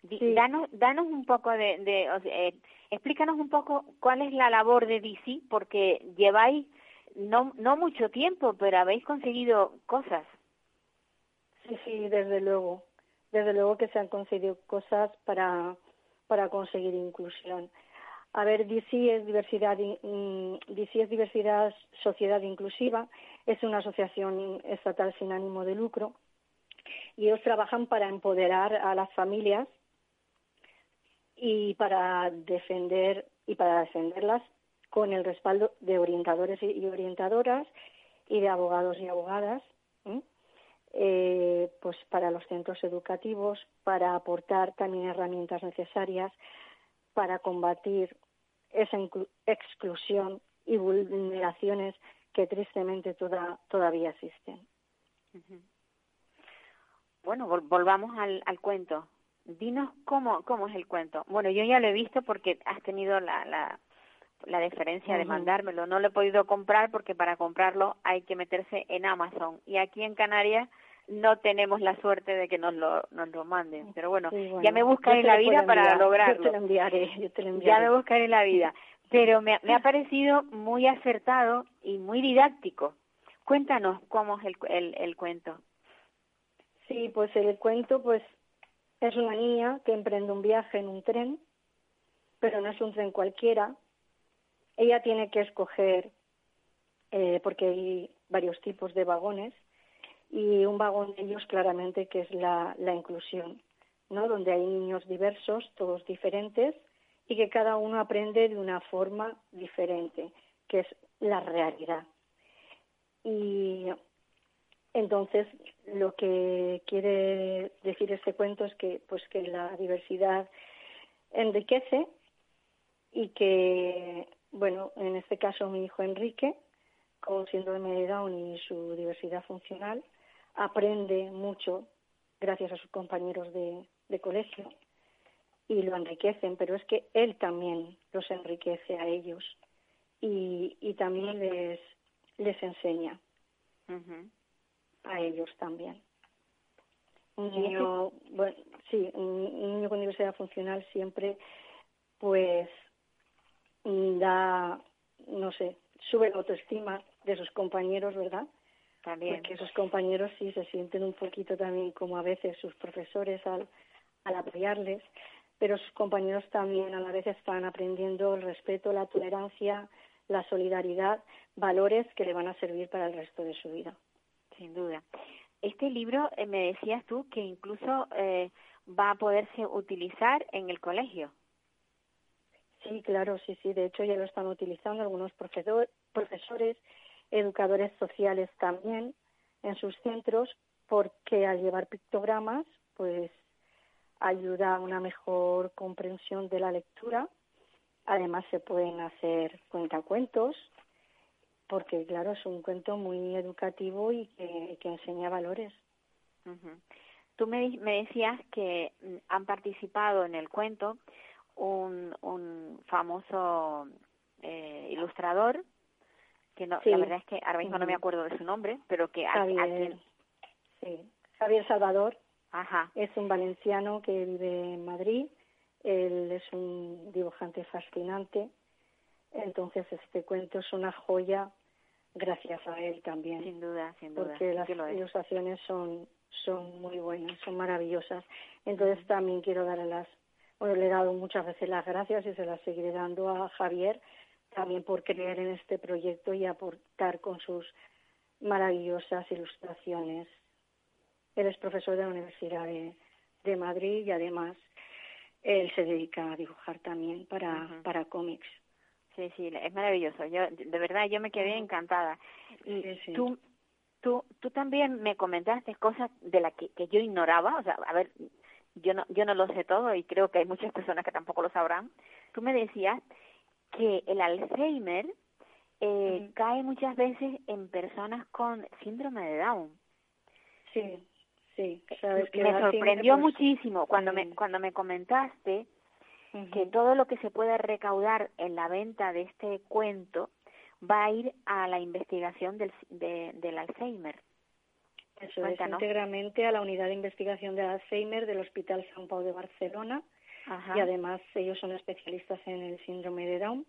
Danos, danos un poco de, de eh, explícanos un poco cuál es la labor de DC, porque lleváis no, no mucho tiempo, pero habéis conseguido cosas. Sí, sí, desde luego. Desde luego que se han conseguido cosas para, para conseguir inclusión. A ver, DC es diversidad, DC es diversidad, sociedad inclusiva, es una asociación estatal sin ánimo de lucro y ellos trabajan para empoderar a las familias y para defender y para defenderlas con el respaldo de orientadores y orientadoras y de abogados y abogadas, eh, pues para los centros educativos, para aportar también herramientas necesarias para combatir esa exclusión y vulneraciones que tristemente toda, todavía existen. Bueno, volvamos al, al cuento. Dinos cómo, cómo es el cuento. Bueno, yo ya lo he visto porque has tenido la, la, la deferencia de mandármelo. No lo he podido comprar porque para comprarlo hay que meterse en Amazon. Y aquí en Canarias no tenemos la suerte de que nos lo, nos lo manden. Pero bueno, ya me buscaré la vida para lograrlo. Yo te lo enviaré, yo te lo enviaré. Ya me buscaré la vida. Pero me, me ha parecido muy acertado y muy didáctico. Cuéntanos cómo es el, el, el cuento. Sí, pues el cuento pues es una niña que emprende un viaje en un tren, pero no es un tren cualquiera. Ella tiene que escoger, eh, porque hay varios tipos de vagones, y un vagón de ellos claramente que es la, la inclusión, ¿no? Donde hay niños diversos, todos diferentes, y que cada uno aprende de una forma diferente, que es la realidad. Y entonces, lo que quiere decir este cuento es que, pues, que la diversidad enriquece y que, bueno, en este caso mi hijo Enrique, con síndrome de Down y su diversidad funcional, aprende mucho gracias a sus compañeros de, de colegio y lo enriquecen, pero es que él también los enriquece a ellos y, y también les, les enseña a ellos también. Un niño, bueno, sí, un niño con diversidad funcional siempre, pues, da, no sé, sube la autoestima de sus compañeros, ¿verdad? También. Porque sus compañeros sí se sienten un poquito también como a veces sus profesores al, al apoyarles, pero sus compañeros también a la vez están aprendiendo el respeto, la tolerancia, la solidaridad, valores que le van a servir para el resto de su vida sin duda. Este libro, eh, me decías tú, que incluso eh, va a poderse utilizar en el colegio. Sí, claro, sí, sí. De hecho, ya lo están utilizando algunos profesores, educadores sociales también en sus centros, porque al llevar pictogramas, pues ayuda a una mejor comprensión de la lectura. Además, se pueden hacer cuentacuentos porque claro, es un cuento muy educativo y que, enseña valores. Tú me, me decías que mm, han participado en el cuento un, un famoso eh, ilustrador, que no, la verdad es que ahora mismo no me acuerdo de su nombre, pero que Javier, sí. Javier Salvador Ajá. es un valenciano que vive en Madrid, él es un dibujante fascinante, entonces este cuento es una joya gracias a él también. Sin duda, sin duda. Porque las ilustraciones son, son muy buenas, son maravillosas. Entonces también quiero dar las, bueno, le he dado muchas veces las gracias y se las seguiré dando a Javier también por creer en este proyecto y aportar con sus maravillosas ilustraciones. Él es profesor de la Universidad de, de Madrid y además él se dedica a dibujar también para, para cómics. Sí, sí, es maravilloso. Yo, de verdad, yo me quedé encantada. Y tú, tú, tú también me comentaste cosas de las que, que yo ignoraba. O sea, a ver, yo no, yo no lo sé todo y creo que hay muchas personas que tampoco lo sabrán. Tú me decías que el Alzheimer eh, cae muchas veces en personas con síndrome de Down. Sí, sí. Sabes que me sorprendió muchísimo cuando me cuando me comentaste que todo lo que se pueda recaudar en la venta de este cuento va a ir a la investigación del, del Alzheimer. Eso es íntegramente a la unidad de investigación del Alzheimer del Hospital San Pau de Barcelona y además ellos son especialistas en el síndrome de Down.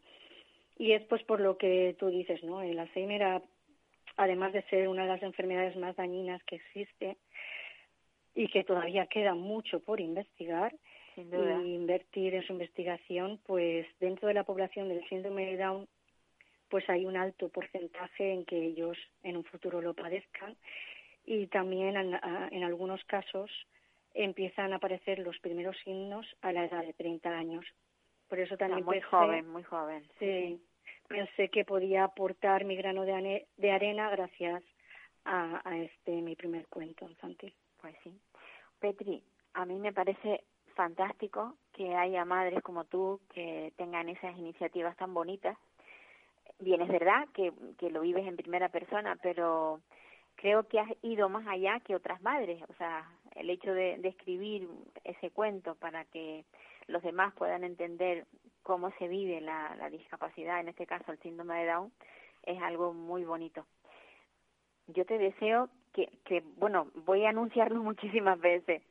Y es pues por lo que tú dices, ¿no? El Alzheimer además de ser una de las enfermedades más dañinas que existe y que todavía queda mucho por investigar, y invertir en su investigación, pues dentro de la población del síndrome de Down, pues hay un alto porcentaje en que ellos en un futuro lo padezcan. Y también en, algunos casos empiezan a aparecer los primeros signos a la edad de 30 años. Por eso también muy joven, muy joven. Sí, pensé que podía aportar mi grano de, de arena gracias a, a este mi primer cuento infantil. Pues sí. Petri, a mí me parece fantástico que haya madres como tú que tengan esas iniciativas tan bonitas. Bien, es verdad que, que lo vives en primera persona, pero creo que has ido más allá que otras madres. O sea, el hecho de, de escribir ese cuento para que los demás puedan entender cómo se vive la, discapacidad, en este caso el síndrome de Down, es algo muy bonito. Yo te deseo que, que bueno, voy a anunciarlo muchísimas veces,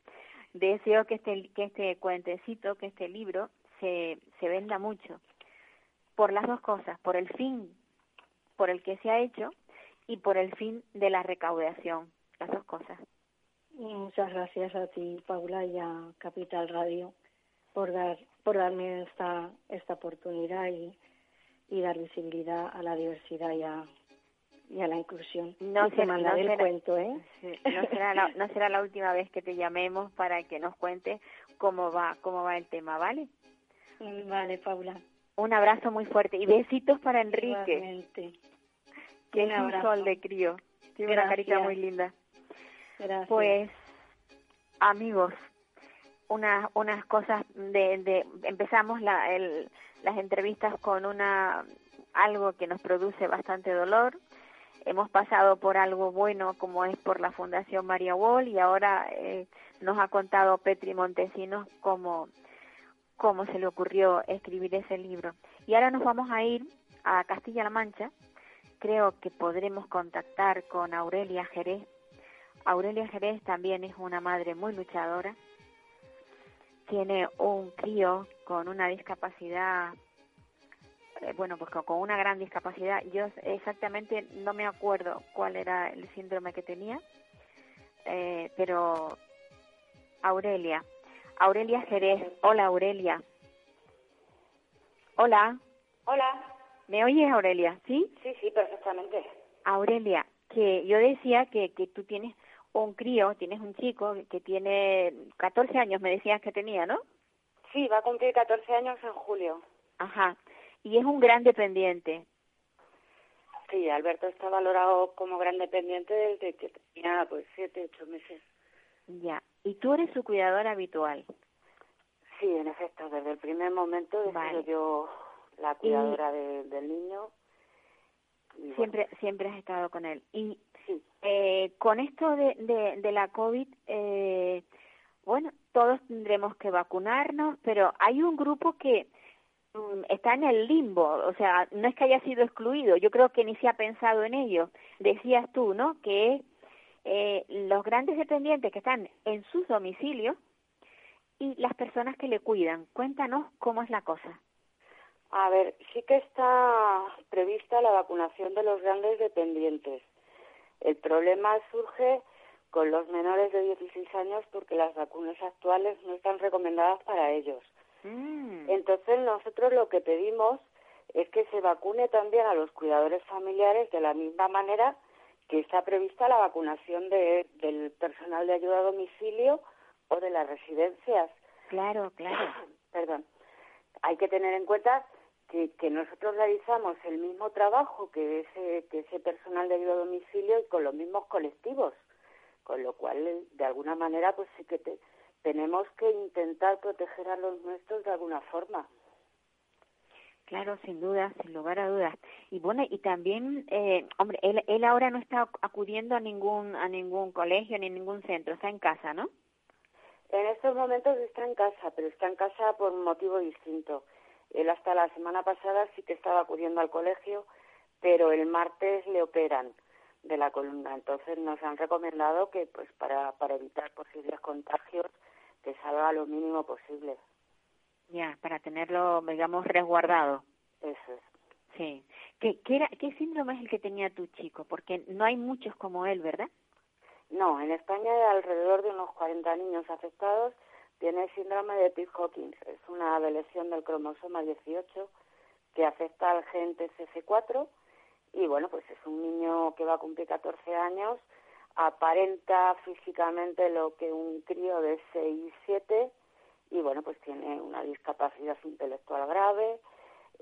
deseo que este, que este cuentecito, que este libro se, se venda mucho. Por las dos cosas, por el fin por el que se ha hecho y por el fin de la recaudación, las dos cosas. Muchas gracias a ti, Paula, y a Capital Radio por dar por darme esta esta oportunidad y, y dar visibilidad a la diversidad y a, y a la inclusión. No será- mandaré no el será- cuento, ¿eh? Sí, no será la, no será la última vez que te llamemos para que nos cuentes cómo va cómo va el tema, ¿vale? Vale, Paula. Un abrazo muy fuerte y besitos para Enrique, que Un es un sol de crío. Tiene una carita muy linda. Pues, amigos, unas unas cosas de, de empezamos la, el, las entrevistas con una algo que nos produce bastante dolor. Hemos pasado por algo bueno como es por la Fundación María Wall y ahora eh, nos ha contado Petri Montesinos cómo cómo se le ocurrió escribir ese libro. Y ahora nos vamos a ir a Castilla-La Mancha. Creo que podremos contactar con Aurelia Jerez. Aurelia Jerez también es una madre muy luchadora. Tiene un crío con una discapacidad, eh, bueno, pues con- una gran discapacidad. Yo exactamente no me acuerdo cuál era el síndrome que tenía, eh, pero Aurelia, Aurelia Jerez. Hola, Aurelia. Hola, Hola. ¿me oyes, Aurelia? ¿Sí? Sí, sí, perfectamente. Aurelia, que yo decía que, que tú tienes un crío, tienes un chico que tiene 14 años, me decías que tenía, ¿no? Sí, va a cumplir 14 años en julio. Ajá. Y es un gran dependiente. Sí, Alberto está valorado como gran dependiente desde que tenía pues 7, 8 meses. Ya. Y tú eres su cuidador habitual. Sí, en efecto, desde el primer momento he Vale. sido yo la cuidadora de- del niño. Y bueno, Siempre, siempre has estado con él. Y eh, con esto de, de, la COVID, eh, bueno, todos tendremos que vacunarnos, pero hay un grupo que mm, está en el limbo, o sea, no es que haya sido excluido, yo creo que ni se ha pensado en ello. Decías tú, ¿no? Que eh, los grandes dependientes que están en sus domicilios y las personas que le cuidan. Cuéntanos cómo es la cosa. A ver, sí que está prevista la vacunación de los grandes dependientes. El problema surge con los menores de 16 años porque las vacunas actuales no están recomendadas para ellos. Mm, Entonces nosotros lo que pedimos es que se vacune también a los cuidadores familiares de la misma manera que está prevista la vacunación de- del personal de ayuda a domicilio o de las residencias. claro, claro. Perdón. Hay que tener en cuenta que, que nosotros realizamos el mismo trabajo que ese, que ese personal de ayuda a domicilio y con los mismos colectivos, con lo cual, de alguna manera, pues sí que te- tenemos que intentar proteger a los nuestros de alguna forma. Claro, sin duda, sin lugar a dudas. Y bueno, y también, eh, hombre, él, él ahora no está acudiendo a ningún a ningún colegio ni ningún centro, está en casa, ¿no? En estos momentos está en casa, pero está en casa por un motivo distinto. Él hasta la semana pasada sí que estaba acudiendo al colegio, pero el martes le operan de la columna. Entonces nos han recomendado que, pues, para, para evitar posibles contagios, que salga lo mínimo posible. Ya, para tenerlo, digamos, resguardado. Eso es. Sí. ¿Qué, qué, era, ¿Qué síndrome es el que tenía tu chico? Porque no hay muchos como él, ¿verdad? No, en España hay alrededor de unos 40 niños afectados. Tiene síndrome de Pitt-Hawkins. Es una lesión del cromosoma 18 que afecta al gen TCF4 y bueno, pues es un niño que va a cumplir 14 años, aparenta físicamente lo que un crío de 6, 7 y bueno, pues tiene una discapacidad intelectual grave,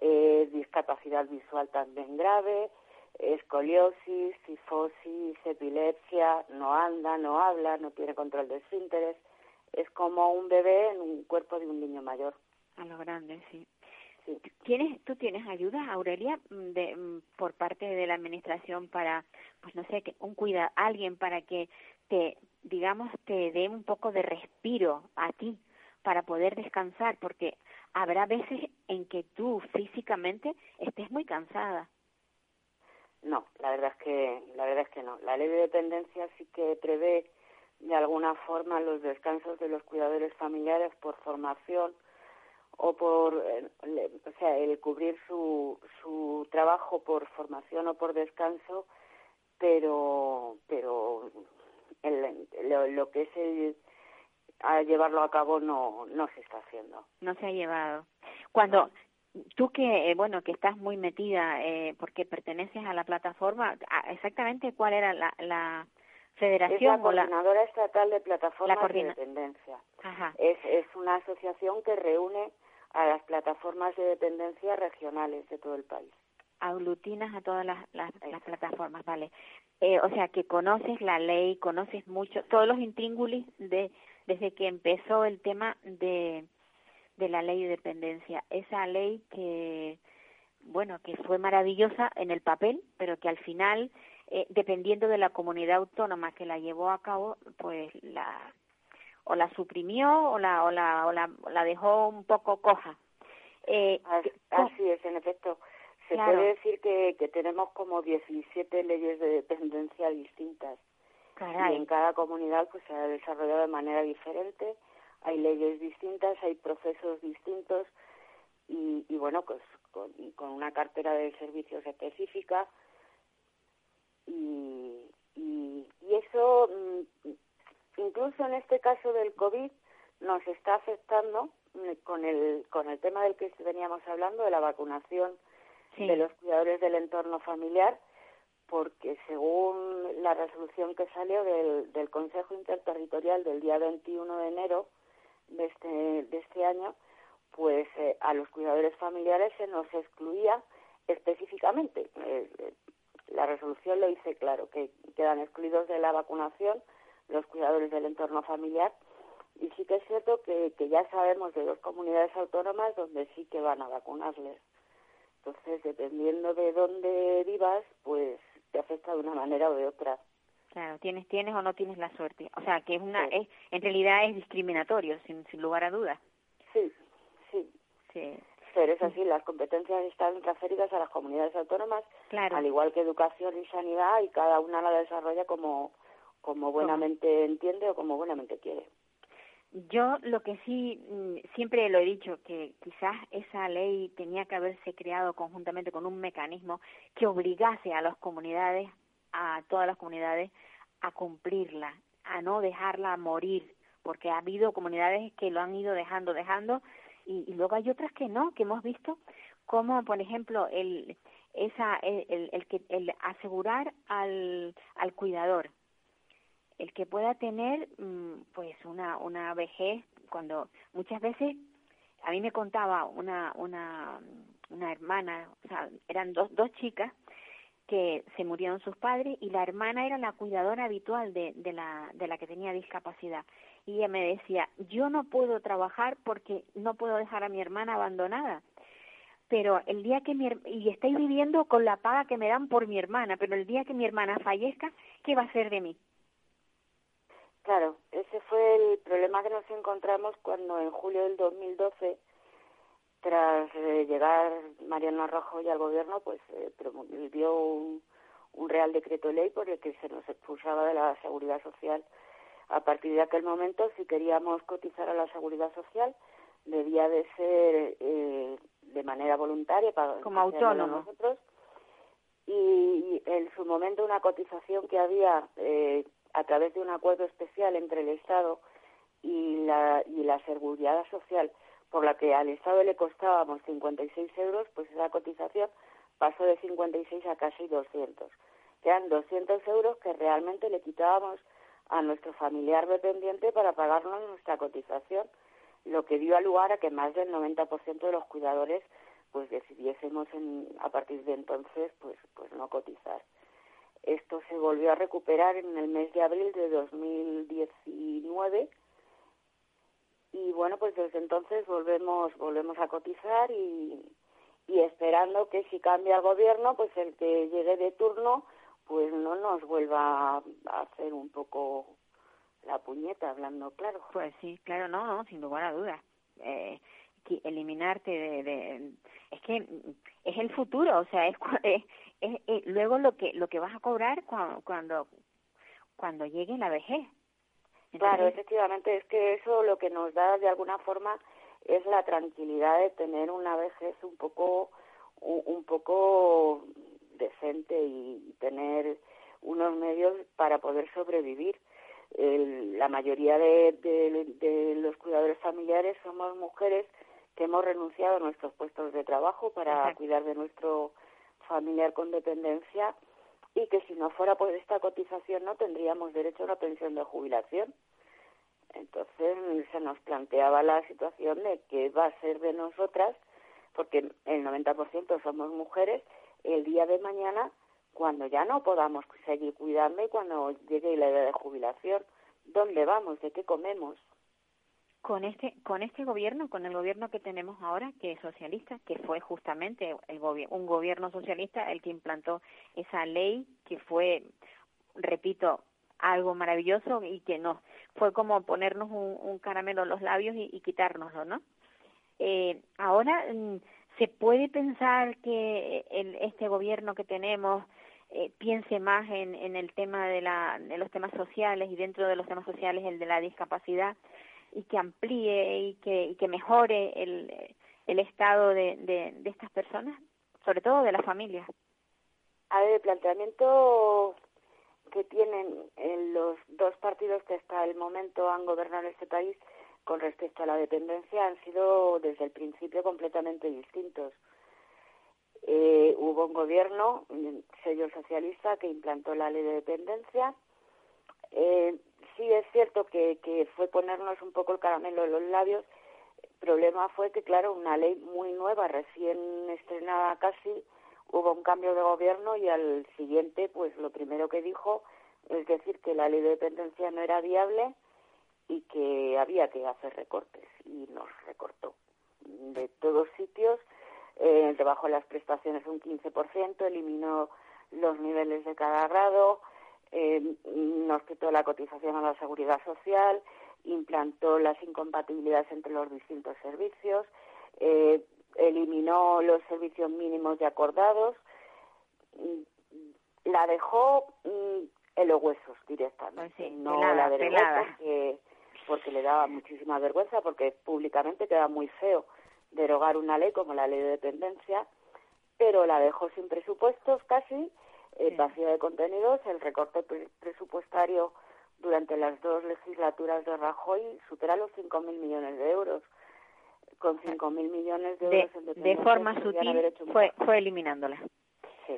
eh, discapacidad visual también grave, escoliosis, cifosis, epilepsia, no anda, no habla, no tiene control de esfínteres, es como un bebé en un cuerpo de un niño mayor. A lo grande, sí. Sí. ¿Tienes, ¿Tú tienes ayuda, Aurelia, de, por parte de la administración para, pues no sé, que un cuida, alguien para que te, digamos, te dé un poco de respiro a ti para poder descansar? Porque habrá veces en que tú físicamente estés muy cansada. No, la verdad es que la verdad es que no. La ley de dependencia sí que prevé de alguna forma los descansos de los cuidadores familiares por formación o por eh, o sea, el cubrir su su trabajo por formación o por descanso, pero pero lo, que es el, a llevarlo a cabo no no se está haciendo. No se ha llevado. Cuando tú que eh, bueno que estás muy metida eh, porque perteneces a la plataforma, exactamente cuál era la, la federación es la coordinadora estatal de plataformas de dependencia. Ajá. Es es una asociación que reúne a las plataformas de dependencia regionales de todo el país. Aglutinas a todas las, las, plataformas, vale. Eh, o sea, que conoces la ley, conoces mucho, todos los intríngulis de, desde que empezó el tema de, de la ley de dependencia. Esa ley que, bueno, que fue maravillosa en el papel, pero que al final, eh, dependiendo de la comunidad autónoma que la llevó a cabo, pues la o la suprimió o la o la o la, dejó un poco coja. Eh, así, es, en efecto. Se puede decir que, que tenemos como 17 leyes de dependencia distintas. Y en cada comunidad pues se ha desarrollado de manera diferente, hay leyes distintas, hay procesos distintos y, y bueno, pues con, con, una cartera de servicios específica y, y, y eso mm, incluso en este caso del COVID nos está afectando mm, con el, con el tema del que veníamos hablando, de la vacunación de los cuidadores del entorno familiar, porque según la resolución que salió del, del Consejo Interterritorial del día 21 de enero de este, de este año, pues eh, a los cuidadores familiares se nos excluía específicamente. Eh, la resolución lo dice claro, que quedan excluidos de la vacunación los cuidadores del entorno familiar. Y sí que es cierto que, que ya sabemos de dos comunidades autónomas donde sí que van a vacunarles. Entonces, dependiendo de dónde vivas, pues te afecta de una manera o de otra. Claro, tienes tienes o no tienes la suerte. O sea, que es una es en realidad es discriminatorio sin sin lugar a dudas. Sí, sí. Sí. Pero es así, las competencias están transferidas a las comunidades autónomas, claro. al igual que educación y sanidad, y cada una la desarrolla como como buenamente entiende o como buenamente quiere. Yo lo que sí mm, siempre lo he dicho que quizás esa ley tenía que haberse creado conjuntamente con un mecanismo que obligase a las comunidades, a todas las comunidades, a cumplirla, a no dejarla morir, porque ha habido comunidades que lo han ido dejando, dejando, y, y luego hay otras que no, que hemos visto como, por ejemplo, el esa el, el, que el asegurar al al cuidador. El que pueda tener mm, pues una una vejez cuando muchas veces a mí me contaba una una una hermana o sea eran dos dos chicas que se murieron sus padres y la hermana era la cuidadora habitual de, de la de la que tenía discapacidad. Y ella me decía yo no puedo trabajar porque no puedo dejar a mi hermana abandonada. Pero el día que mi y estoy viviendo con la paga que me dan por mi hermana pero el día que mi hermana fallezca qué va a ser de mí Claro, ese fue el problema que nos encontramos cuando en julio del 2012, tras eh, llegar Mariano Rajoy al gobierno, pues eh, dio un, un Real Decreto Ley por el que se nos expulsaba de la seguridad social. A partir de aquel momento, si queríamos cotizar a la seguridad social, debía de ser eh, de manera voluntaria para como autónomo nosotros y, en su momento una cotización que había eh, a través de un acuerdo especial entre el Estado y la, y la Seguridad Social, por la que al Estado le costábamos 56 euros, pues esa cotización pasó de 56 a casi 200. Quedan 200 euros que realmente le quitábamos a nuestro familiar dependiente para pagarnos nuestra cotización, lo que dio lugar a que más del 90% de los cuidadores pues decidiésemos en, a partir de entonces pues pues no cotizar. Esto se volvió a recuperar en el mes de abril de 2019 y bueno, pues desde entonces volvemos volvemos a cotizar y, y esperando que si cambia el gobierno, pues el que llegue de turno pues no nos vuelva a hacer un poco la puñeta, hablando claro. Pues sí, claro, no, no, sin lugar a dudas. Eh, eliminarte de, de, es que es el futuro o sea es, es, luego lo que lo que vas a cobrar cuando cuando, cuando llegue la vejez claro efectivamente es que eso lo que nos da de alguna forma es la tranquilidad de tener una vejez un poco un, poco decente y tener unos medios para poder sobrevivir. La mayoría de, los cuidadores familiares somos mujeres que hemos renunciado a nuestros puestos de trabajo para cuidar de nuestro familiar con dependencia y que si no fuera por esta cotización no tendríamos derecho a una pensión de jubilación. Entonces se nos planteaba la situación de que va a ser de nosotras, porque el 90% somos mujeres, el día de mañana cuando ya no podamos seguir cuidando y cuando llegue la edad de jubilación. ¿Dónde vamos? ¿De qué comemos? Con este, con este gobierno, con el gobierno que tenemos ahora, que es socialista, que fue justamente el un gobierno socialista el que implantó esa ley, que fue, repito, algo maravilloso y que no, fue como ponernos un, caramelo en los labios y, y quitárnoslo, ¿no? Eh, ahora mm, se puede pensar que el, este gobierno que tenemos eh, piense más en, en el tema de, la, de los temas sociales y dentro de los temas sociales el de la discapacidad y que amplíe y que, y que mejore el, el estado de, de, estas personas, sobre todo de las familias. A ver, el planteamiento que tienen en los dos partidos que hasta el momento han gobernado este país con respecto a la dependencia han sido desde el principio completamente distintos. Eh, hubo un gobierno, sello socialista, que implantó la ley de dependencia. Eh, sí es cierto que, que fue ponernos un poco el caramelo en los labios. El problema fue que, claro, una ley muy nueva, recién estrenada casi, hubo un cambio de gobierno y al siguiente, pues lo primero que dijo es decir que la ley de dependencia no era viable y que había que hacer recortes y nos recortó de todos sitios eh, debajo de las prestaciones un 15%, eliminó los niveles de cada grado, eh, nos quitó la cotización a la seguridad social, implantó las incompatibilidades entre los distintos servicios, eh, eliminó los servicios mínimos ya acordados, mm, la dejó mm, en los huesos directamente, pues no la derogó porque, porque le daba muchísima vergüenza, porque públicamente queda muy feo derogar una ley como la ley de dependencia, pero la dejó sin presupuestos casi, eh, vacía de contenidos, el recorte presupuestario durante las dos legislaturas de Rajoy supera los 5.000 millones de euros. Con 5.000 millones de euros de, forma sutil fue, fue eliminándola. Sí.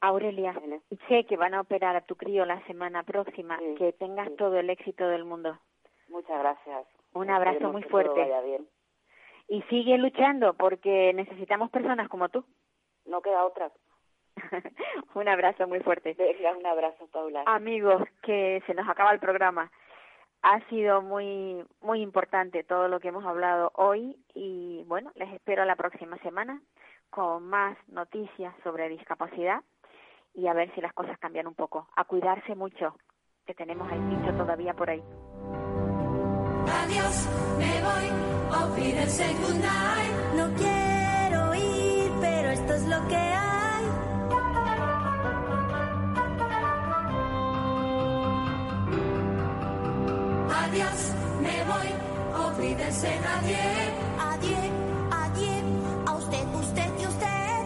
Aurelia, sé que van a operar a tu crío la semana próxima. que tengas todo el éxito del mundo. Muchas gracias. Un abrazo muy fuerte. bien y sigue luchando porque necesitamos personas como tú. No queda otra. un abrazo muy fuerte. un abrazo, Paula. Amigos, que se nos acaba el programa. Ha sido muy muy importante todo lo que hemos hablado hoy y bueno, les espero la próxima semana con más noticias sobre discapacidad y a ver si las cosas cambian un poco. A cuidarse mucho, que tenemos el bicho todavía por ahí. Adiós, me voy no quiero ir, pero esto es lo que olvídense nadie. Adiós, adiós, a usted, usted y usted.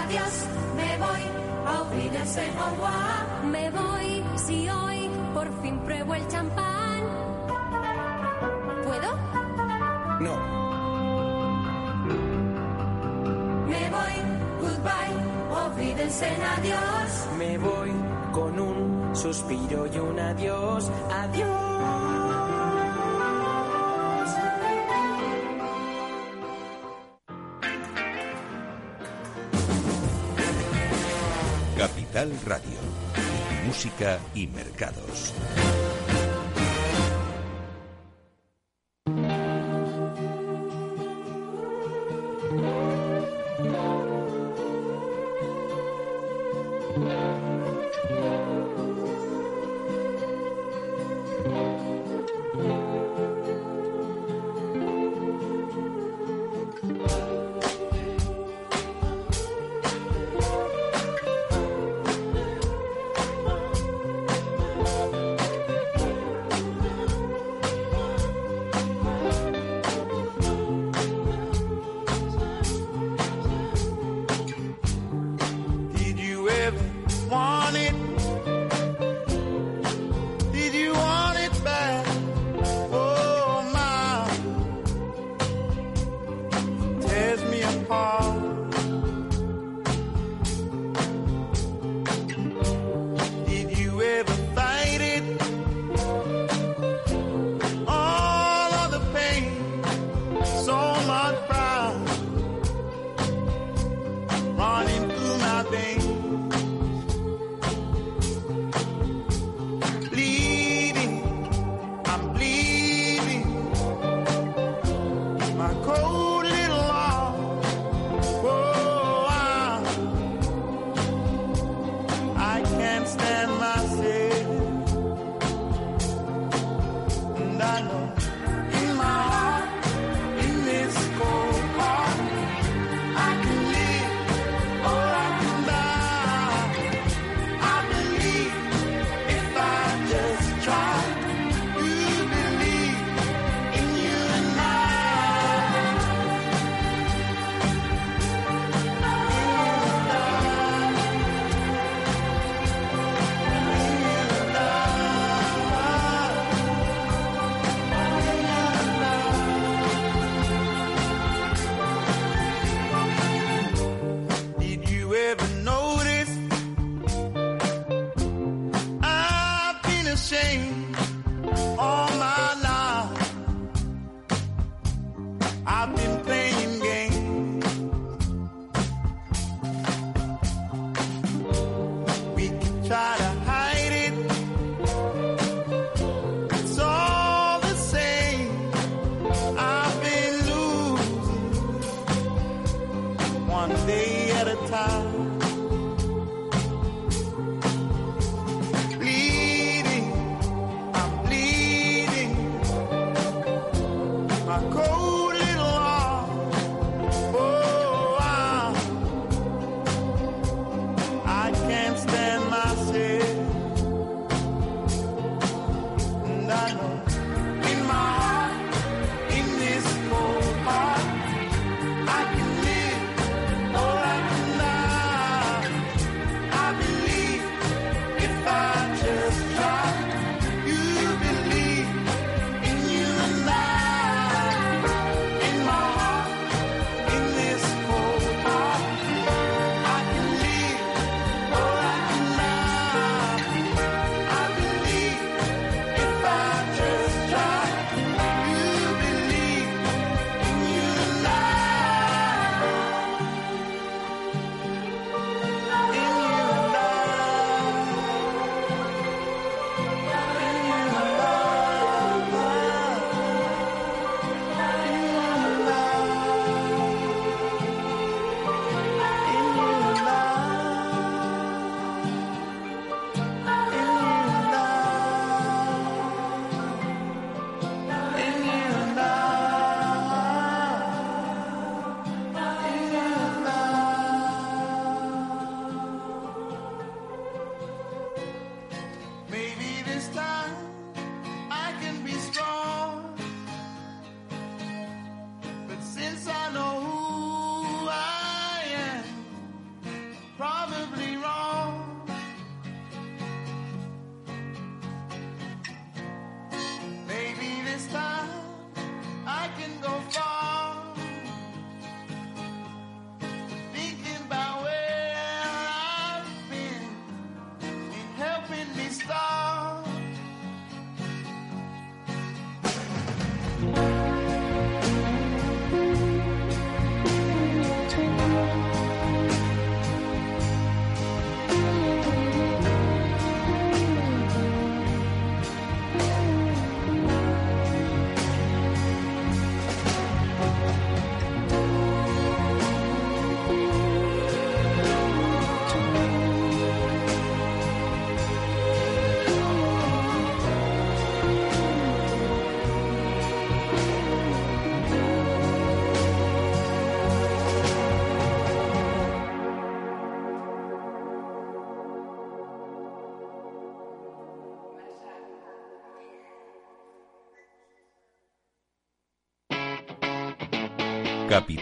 Adiós, me voy, olvídense, au me voy si hoy por fin pruebo el champán. ¿Puedo? No. Me voy, goodbye, olvídense en adiós. Me voy con un suspiro y un adiós, adiós. Capital Radio música y mercados.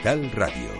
Capital Radio.